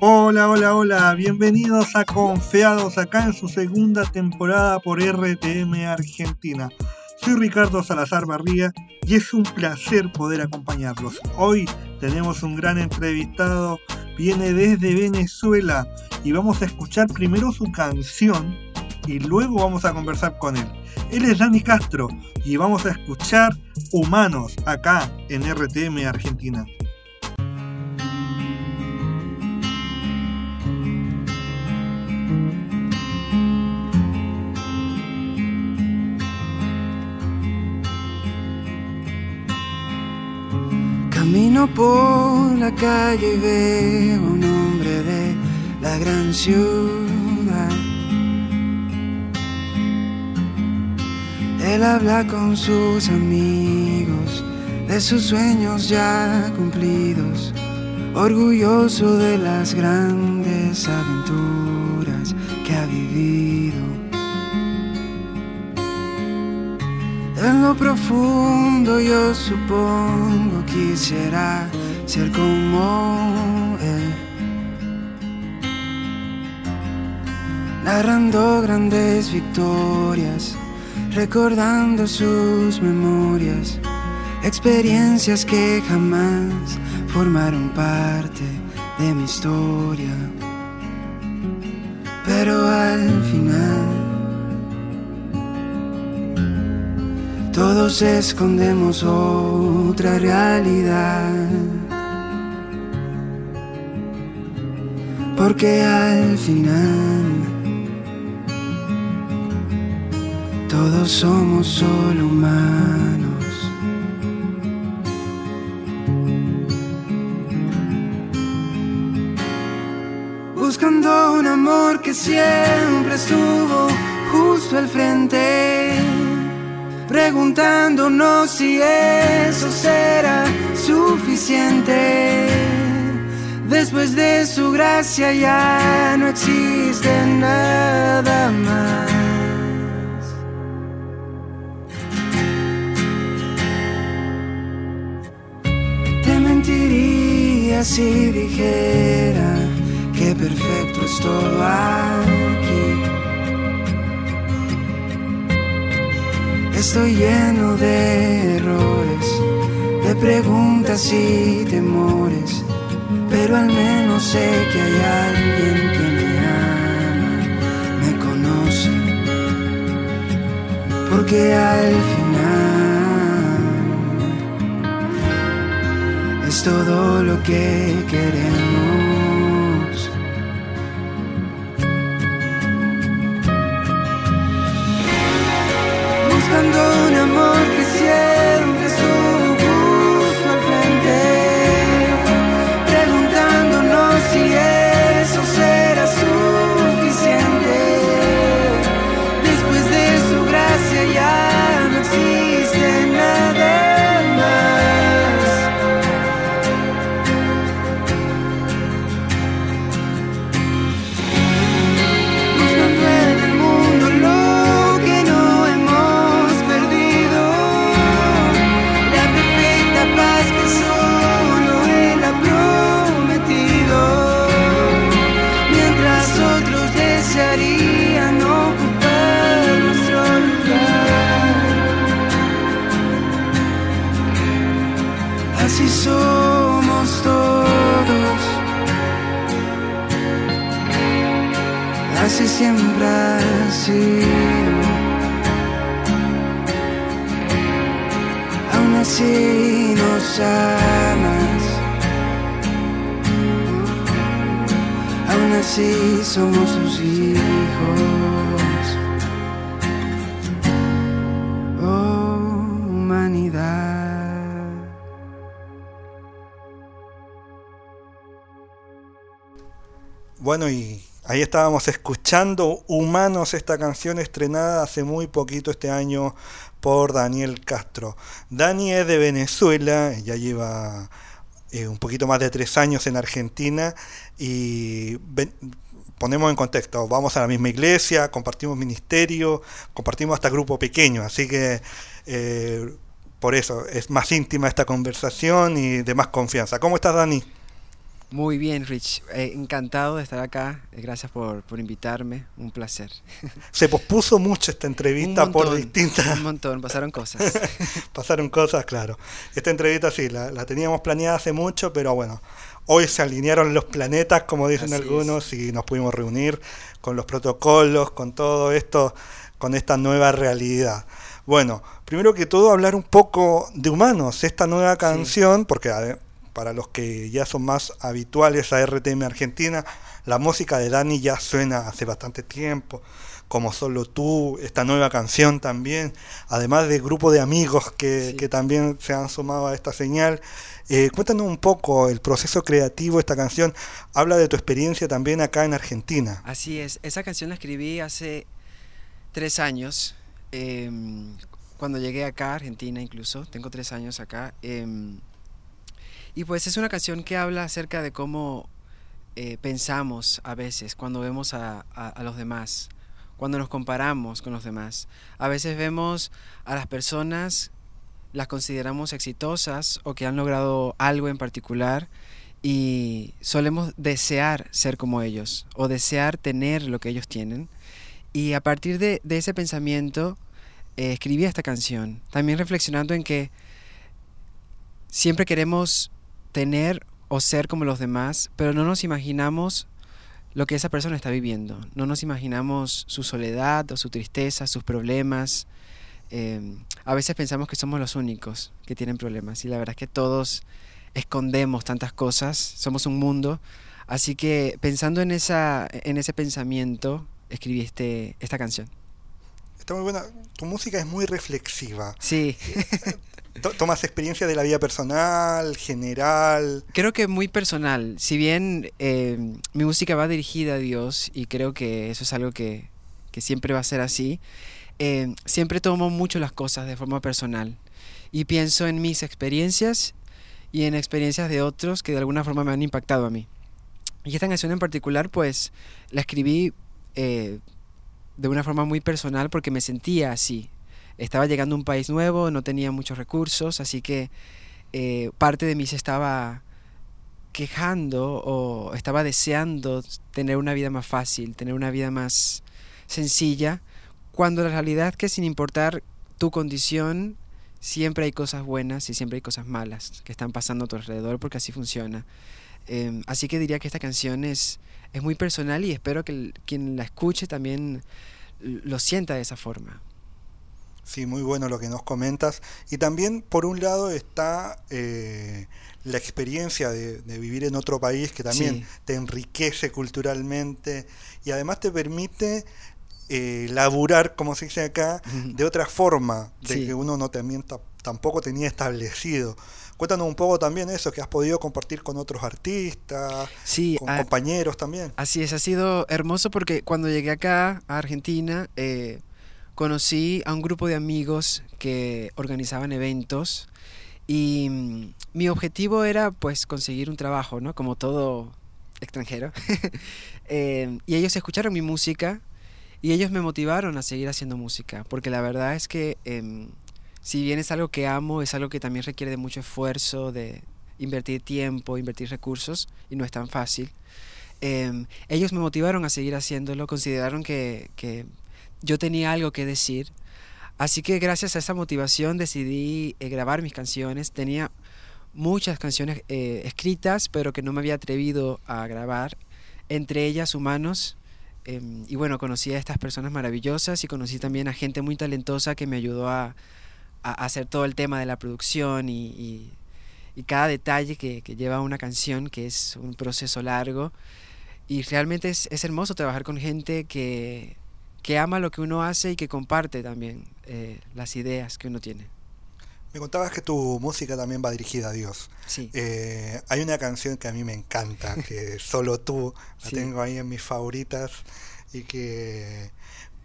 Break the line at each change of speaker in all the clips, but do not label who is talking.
Hola, hola, hola, bienvenidos a Confiados acá en su segunda temporada por RTM Argentina. Soy Ricardo Salazar Barría y es un placer poder acompañarlos. Hoy tenemos un gran entrevistado, viene desde Venezuela y vamos a escuchar primero su canción y luego vamos a conversar con él. Él es Dani Castro y vamos a escuchar Humanos acá en RTM Argentina.
Por la calle y veo un hombre de la gran ciudad. Él habla con sus amigos de sus sueños ya cumplidos, orgulloso de las grandes aventuras En lo profundo yo supongo quisiera ser como él. Narrando grandes victorias, recordando sus memorias, experiencias que jamás formaron parte de mi historia. Pero al final Todos escondemos otra realidad. Porque al final todos somos solo humanos. Buscando un amor que siempre estuvo justo al frente preguntándonos si eso será suficiente. Después de su gracia ya no existe nada más. Te mentiría si dijera que perfecto es todo aquí Estoy lleno de errores, de preguntas y temores, pero al menos sé que hay alguien que me ama, me conoce, porque al final es todo lo que queremos. Buscando un amor que siempre Así nos amas. Aún así somos sus hijos. Oh, humanidad.
Bueno, y ahí estábamos escuchando Humanos, esta canción estrenada hace muy poquito este año por Daniel Castro. Dani es de Venezuela, ya lleva eh, un poquito más de tres años en Argentina y ponemos en contexto, vamos a la misma iglesia, compartimos ministerio, compartimos hasta grupo pequeño, así que eh, por eso es más íntima esta conversación y de más confianza. ¿Cómo estás, Dani?
Muy bien, Rich. Eh, encantado de estar acá. Eh, gracias por, invitarme. Un placer.
Se pospuso mucho esta entrevista por distintas...
Un montón, pasaron cosas.
pasaron cosas, claro. Esta entrevista sí, la, teníamos planeada hace mucho, pero bueno, hoy se alinearon los planetas, como dicen algunos, y nos pudimos reunir con los protocolos, con todo esto, con esta nueva realidad. Bueno, primero que todo hablar un poco de Humanos, esta nueva canción, porque para los que ya son más habituales a RTM Argentina, la música de Dani ya suena hace bastante tiempo, como Solo tú, esta nueva canción también, además de grupo de amigos que, también se han sumado a esta señal. Eh, cuéntanos un poco el proceso creativo de esta canción, habla de tu experiencia también acá en Argentina.
Así es, esa canción la escribí hace tres años, em, cuando llegué acá a Argentina incluso, tengo tres años acá. Em, y pues es una canción que habla acerca de cómo eh, pensamos a veces cuando vemos a, los demás, cuando nos comparamos con los demás. A veces vemos a las personas, las consideramos exitosas o que han logrado algo en particular y solemos desear ser como ellos o desear tener lo que ellos tienen. Y a partir de, ese pensamiento eh, escribí esta canción, también reflexionando en que siempre queremos tener o ser como los demás, pero no nos imaginamos lo que esa persona está viviendo. No nos imaginamos su soledad o su tristeza, sus problemas. Em, a veces pensamos que somos los únicos que tienen problemas y la verdad es que todos escondemos tantas cosas, somos un mundo. Así que pensando en, esa, en ese pensamiento, escribí este, esta canción.
Está muy buena. Tu música es muy reflexiva.
Sí.
¿Tomas experiencia de la vida personal, general?
Creo que muy personal. Si bien eh, mi música va dirigida a Dios y creo que eso es algo que, siempre va a ser así, eh, siempre tomo mucho las cosas de forma personal y pienso en mis experiencias y en experiencias de otros que de alguna forma me han impactado a mí. Y esta canción en particular, pues la escribí eh, de una forma muy personal porque me sentía así estaba llegando a un país nuevo, no tenía muchos recursos, así que eh, parte de mí se estaba quejando o estaba deseando tener una vida más fácil, tener una vida más sencilla, cuando la realidad es que sin importar tu condición, siempre hay cosas buenas y siempre hay cosas malas que están pasando a tu alrededor porque así funciona. Em, así que diría que esta canción es, es muy personal y espero que quien la escuche también lo sienta de esa forma.
Sí, muy bueno lo que nos comentas. Y también, por un lado, está eh, la experiencia de, vivir en otro país que también te enriquece culturalmente y además te permite eh, laburar, como se dice acá, de otra forma, de que uno no también tampoco tenía establecido. Cuéntanos un poco también eso, que has podido compartir con otros artistas, con ah, compañeros también.
Así es, ha sido hermoso porque cuando llegué acá a Argentina, eh, conocí a un grupo de amigos que organizaban eventos y mm, mi objetivo era pues conseguir un trabajo, ¿no? Como todo extranjero. Eh, y ellos escucharon mi música y ellos me motivaron a seguir haciendo música, porque la verdad es que em, si bien es algo que amo, es algo que también requiere de mucho esfuerzo, de invertir tiempo, invertir recursos, y no es tan fácil. Em, ellos me motivaron a seguir haciéndolo, consideraron que yo tenía algo que decir. Así que gracias a esa motivación decidí eh, grabar mis canciones. Tenía muchas canciones eh, escritas, pero que no me había atrevido a grabar, entre ellas Humanos. Em, y bueno, conocí a estas personas maravillosas y conocí también a gente muy talentosa que me ayudó a, hacer todo el tema de la producción y, cada detalle que, lleva una canción, que es un proceso largo. Y realmente es hermoso trabajar con gente que que ama lo que uno hace y que comparte también eh, las ideas que uno tiene.
Me contabas que tu música también va dirigida a Dios.
Sí.
Eh, hay una canción que a mí me encanta, que solo tú, la tengo ahí en mis favoritas y que,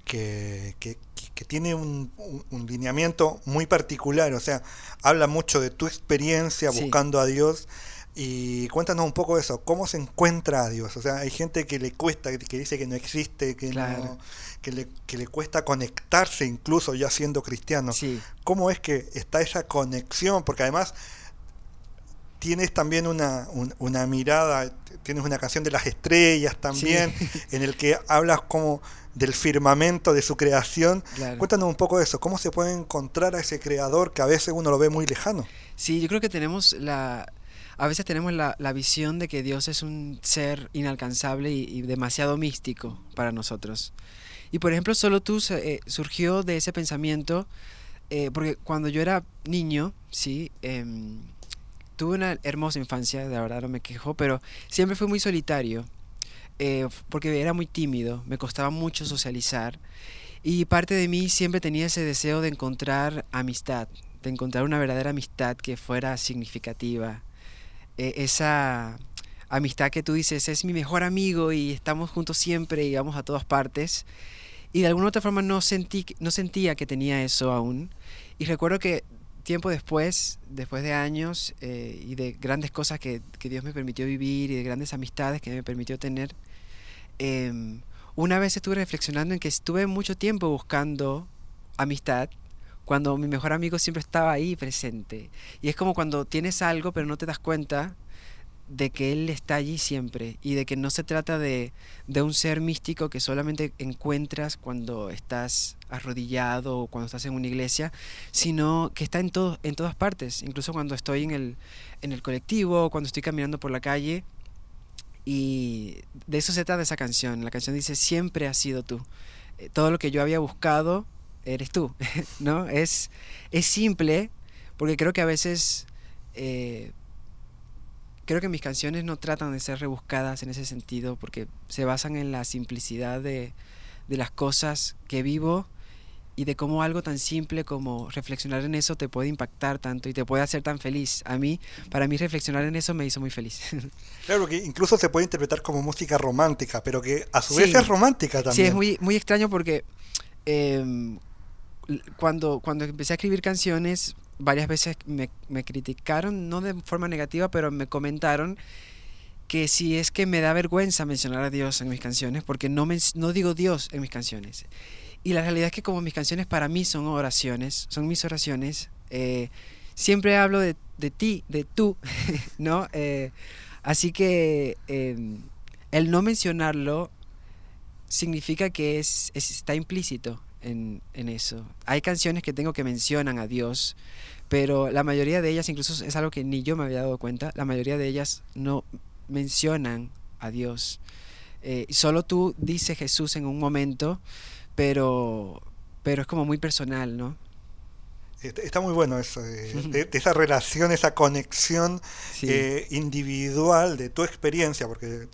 que, que, tiene un, un, lineamiento muy particular, o sea, habla mucho de tu experiencia buscando a Dios y cuéntanos un poco eso, ¿cómo se encuentra a Dios? O sea, hay gente que le cuesta, que dice que no existe, que, no, que, le, que le cuesta conectarse incluso ya siendo cristiano. ¿Cómo es que está esa conexión? Porque además tienes también una, una mirada, tienes una canción de las estrellas también, en el que hablas como del firmamento de su creación. Cuéntanos un poco de eso, ¿cómo se puede encontrar a ese creador que a veces uno lo ve muy lejano?
Sí, yo creo que tenemos la... A veces tenemos la, visión de que Dios es un ser inalcanzable y, demasiado místico para nosotros. Y por ejemplo, solo tú eh, surgió de ese pensamiento, eh, porque cuando yo era niño, sí, em, tuve una hermosa infancia, de verdad no me quejo, pero siempre fui muy solitario. Eh, porque era muy tímido, me costaba mucho socializar y parte de mí siempre tenía ese deseo de encontrar amistad, de encontrar una verdadera amistad que fuera significativa. E, esa amistad que tú dices es mi mejor amigo y estamos juntos siempre y vamos a todas partes. Y de alguna otra forma no, sentí, no sentía que tenía eso aún. Y recuerdo que tiempo después, después de años eh, y de grandes cosas que, Dios me permitió vivir y de grandes amistades que me permitió tener, em, una vez estuve reflexionando en que estuve mucho tiempo buscando amistad cuando mi mejor amigo siempre estaba ahí presente. Y es como cuando tienes algo pero no te das cuenta de que Él está allí siempre y de que no se trata de, un ser místico que solamente encuentras cuando estás arrodillado o cuando estás en una iglesia, sino que está en, todo, en todas partes, incluso cuando estoy en el, en el colectivo cuando estoy caminando por la calle. Y de eso se trata esa canción. La canción dice, siempre has sido tú. Eh, todo lo que yo había buscado, eres tú. ¿no? es, es simple, porque creo que a veces... Eh, creo que mis canciones no tratan de ser rebuscadas en ese sentido porque se basan en la simplicidad de, las cosas que vivo y de cómo algo tan simple como reflexionar en eso te puede impactar tanto y te puede hacer tan feliz. A mí, para mí reflexionar en eso me hizo muy feliz.
Claro, que incluso se puede interpretar como música romántica, pero que a su vez es romántica también.
Sí, es muy, muy extraño porque em, cuando, cuando empecé a escribir canciones varias veces me, criticaron, no de forma negativa, pero me comentaron que si es que me da vergüenza mencionar a Dios en mis canciones, porque no, no digo Dios en mis canciones. Y la realidad es que como mis canciones para mí son oraciones, son mis oraciones, eh, siempre hablo de, ti, de tú, ¿no? Eh, así que em, el no mencionarlo significa que es, está implícito en, en, eso. Hay canciones que tengo que mencionan a Dios, pero la mayoría de ellas, incluso es algo que ni yo me había dado cuenta, la mayoría de ellas no mencionan a Dios. Eh, solo tú dices Jesús en un momento, pero, pero es como muy personal, ¿no?
Está muy bueno eso, de, esa relación, esa conexión eh, individual de tu experiencia, porque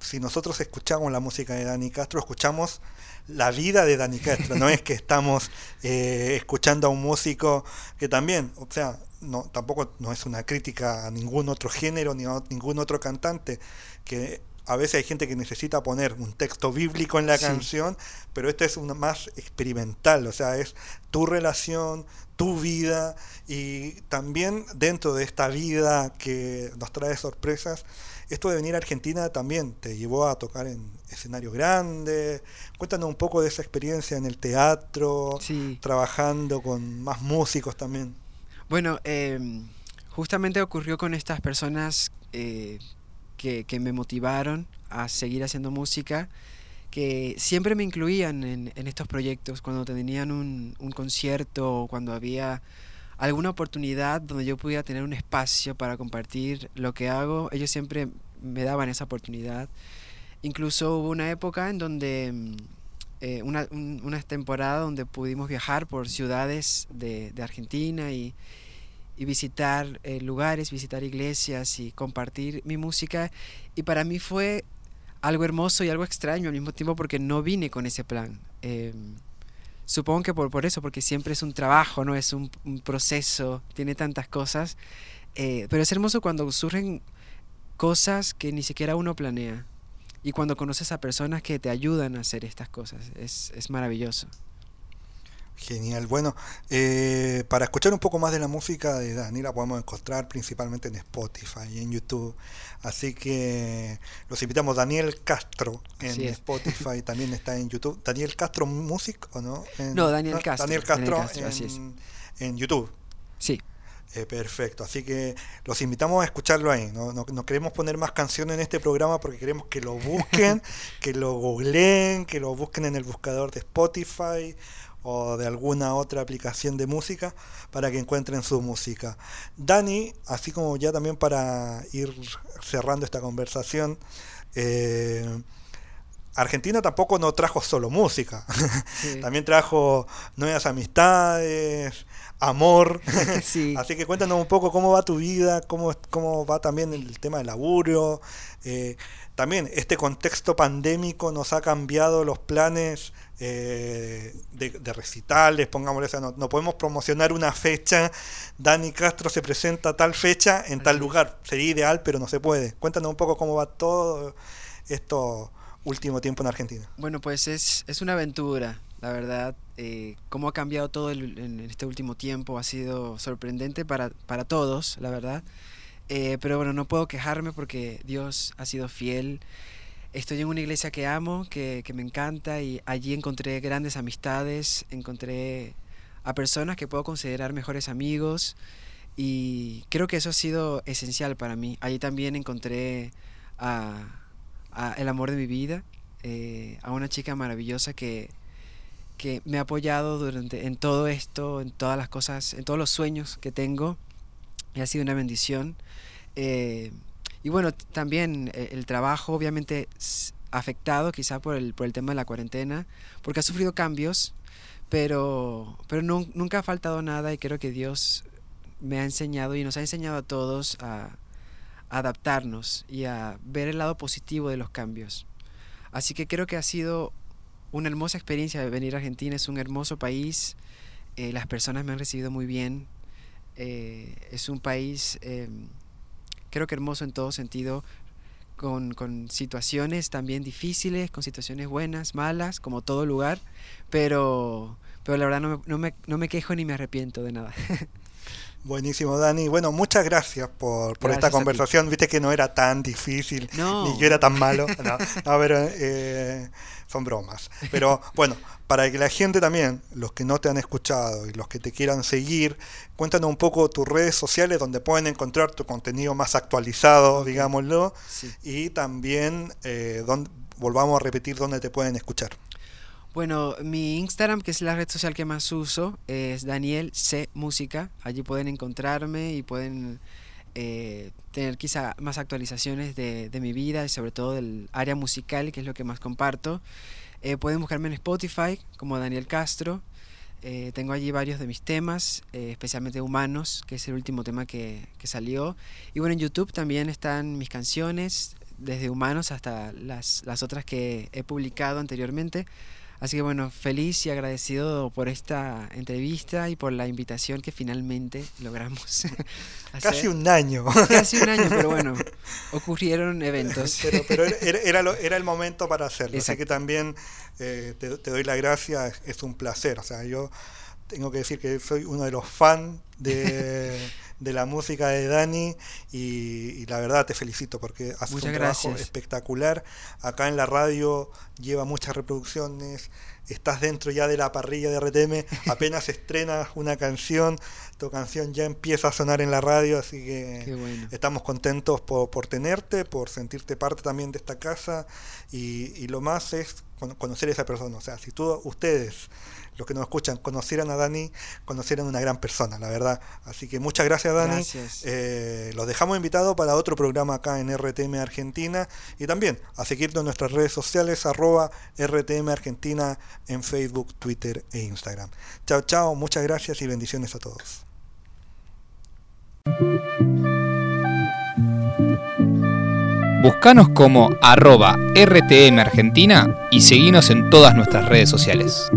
si nosotros escuchamos la música de Dani Castro, escuchamos la vida de Dani Castro, no es que estamos eh, escuchando a un músico que también, o sea, no, tampoco no es una crítica a ningún otro género ni a ningún otro cantante, que a veces hay gente que necesita poner un texto bíblico en la canción, pero este es una más experimental, o sea, es tu relación, tu vida y también dentro de esta vida que nos trae sorpresas, esto de venir a Argentina también te llevó a tocar en escenarios grandes. Cuéntanos un poco de esa experiencia en el teatro, trabajando con más músicos también.
Bueno, em, justamente ocurrió con estas personas eh, que, me motivaron a seguir haciendo música, que siempre me incluían en, estos proyectos, cuando tenían un, concierto o cuando había alguna oportunidad donde yo pudiera tener un espacio para compartir lo que hago, ellos siempre me daban esa oportunidad. Incluso hubo una época en donde, mm, eh, una, una, temporada donde pudimos viajar por ciudades de, de Argentina y, y visitar eh, lugares, visitar iglesias y compartir mi música. Y para mí fue algo hermoso y algo extraño al mismo tiempo porque no vine con ese plan. Em, Supongo que por, por eso, porque siempre es un trabajo, no es un, proceso, tiene tantas cosas. Eh, pero es hermoso cuando surgen cosas que ni siquiera uno planea. Y cuando conoces a personas que te ayudan a hacer estas cosas. Es, es maravilloso.
Genial. Bueno, eh, para escuchar un poco más de la música de Dani la podemos encontrar principalmente en Spotify y en YouTube. Así que los invitamos. Daniel Castro en Spotify también está en YouTube. Daniel Castro Music o no?
no, Daniel Castro.
Daniel Castro, en, en, YouTube.
Sí.
Eh, perfecto, así que los invitamos a escucharlo ahí. No, no, queremos poner más canciones en este programa porque queremos que lo busquen, que lo googleen, que lo busquen en el buscador de Spotify o de alguna otra aplicación de música para que encuentren su música. Dani, así como ya también para ir cerrando esta conversación, eh, Argentina tampoco no trajo solo música, también trajo nuevas amistades, amor. Así que cuéntanos un poco cómo va tu vida, cómo, cómo va también el tema del laburo. Eh, también este contexto pandémico nos ha cambiado los planes eh, de, recitales, pongámosle, o no, no, podemos promocionar una fecha, Dani Castro se presenta a tal fecha en tal lugar, sería ideal, pero no se puede. Cuéntanos un poco cómo va todo esto último tiempo en Argentina?
Bueno, pues es, es una aventura, la verdad. Eh, cómo ha cambiado todo en este último tiempo ha sido sorprendente para, para todos, la verdad. Eh, pero bueno, no puedo quejarme porque Dios ha sido fiel. Estoy en una iglesia que amo, que, que me encanta y allí encontré grandes amistades, encontré a personas que puedo considerar mejores amigos y creo que eso ha sido esencial para mí. Allí también encontré a el amor de mi vida, eh, a una chica maravillosa que, que me ha apoyado durante, en todo esto, en todas las cosas, en todos los sueños que tengo. Y ha sido una bendición. Eh, y bueno, también eh, el trabajo obviamente afectado quizá por el, por el tema de la cuarentena, porque ha sufrido cambios, pero, pero nunca ha faltado nada y creo que Dios me ha enseñado y nos ha enseñado a todos a, adaptarnos y a ver el lado positivo de los cambios. Así que creo que ha sido una hermosa experiencia venir a Argentina, es un hermoso país, eh, las personas me han recibido muy bien, eh, es un país em, creo que hermoso en todo sentido, con, con, situaciones también difíciles, con situaciones buenas, malas, como todo lugar, pero, pero la verdad no no me, no me quejo ni me arrepiento de nada.
Buenísimo, Dani. Bueno, muchas gracias por, por esta conversación. Viste que no era tan difícil, ni yo era tan malo. No, pero eh, son bromas. Pero bueno, para que la gente también, los que no te han escuchado y los que te quieran seguir, cuéntanos un poco tus redes sociales donde pueden encontrar tu contenido más actualizado, digámoslo, y también eh, donde, volvamos a repetir dónde te pueden escuchar.
Bueno, mi Instagram, que es la red social que más uso, es Daniel C Música. Allí pueden encontrarme y pueden eh, tener quizá más actualizaciones de, mi vida y sobre todo del área musical, que es lo que más comparto. Eh, pueden buscarme en Spotify como Daniel Castro. Eh, tengo allí varios de mis temas, especialmente Humanos, que es el último tema que, que, salió. Y bueno, en YouTube también están mis canciones, desde Humanos hasta las, las otras que he publicado anteriormente. Así que bueno, feliz y agradecido por esta entrevista y por la invitación que finalmente logramos.
Casi un año.
Casi un año, pero bueno, ocurrieron eventos.
Pero, era, era, el momento para hacerlo. Así que también eh, te, doy la gracia, es un placer. O sea, yo tengo que decir que soy uno de los fans de... de la música de Dani y, la verdad te felicito porque hace un trabajo espectacular. Acá en la radio lleva muchas reproducciones, estás dentro ya de la parrilla de RTM, apenas estrenas una canción, tu canción ya empieza a sonar en la radio, así que estamos contentos por, por, tenerte, por sentirte parte también de esta casa y, y lo más es conocer a esa persona. O sea, si tú, ustedes los que nos escuchan conocieran a Dani, conocieran una gran persona, la verdad. Así que muchas gracias, Dani. Eh, los dejamos invitados para otro programa acá en RTM Argentina y también a seguirnos en nuestras redes sociales, arroba RTM Argentina en Facebook, Twitter e Instagram. Chao, chao, muchas gracias y bendiciones a todos.
Buscanos como arroba RTM Argentina y seguinos en todas nuestras redes sociales.